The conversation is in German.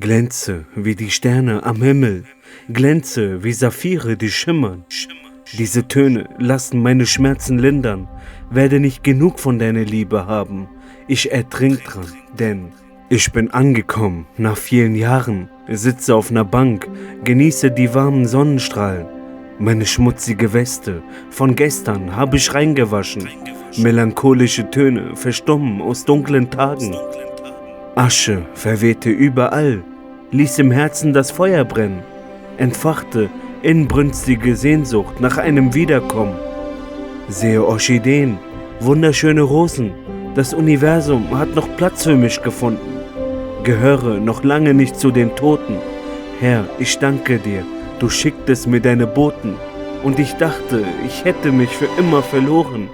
Glänze wie die Sterne am Himmel, glänze wie Saphire, die schimmern. Diese Töne lassen meine Schmerzen lindern, werde nicht genug von deiner Liebe haben. Ich ertrink dran, denn ich bin angekommen nach vielen Jahren, sitze auf einer Bank, genieße die warmen Sonnenstrahlen. Meine schmutzige Weste von gestern habe ich reingewaschen. Melancholische Töne verstummen aus dunklen Tagen. Asche verwehte überall, ließ im Herzen das Feuer brennen, entfachte inbrünstige Sehnsucht nach einem Wiederkommen. Sehe Orchideen, wunderschöne Rosen, das Universum hat noch Platz für mich gefunden. Gehöre noch lange nicht zu den Toten. Herr, ich danke dir, du schicktest mir deine Boten, und ich dachte, ich hätte mich für immer verloren.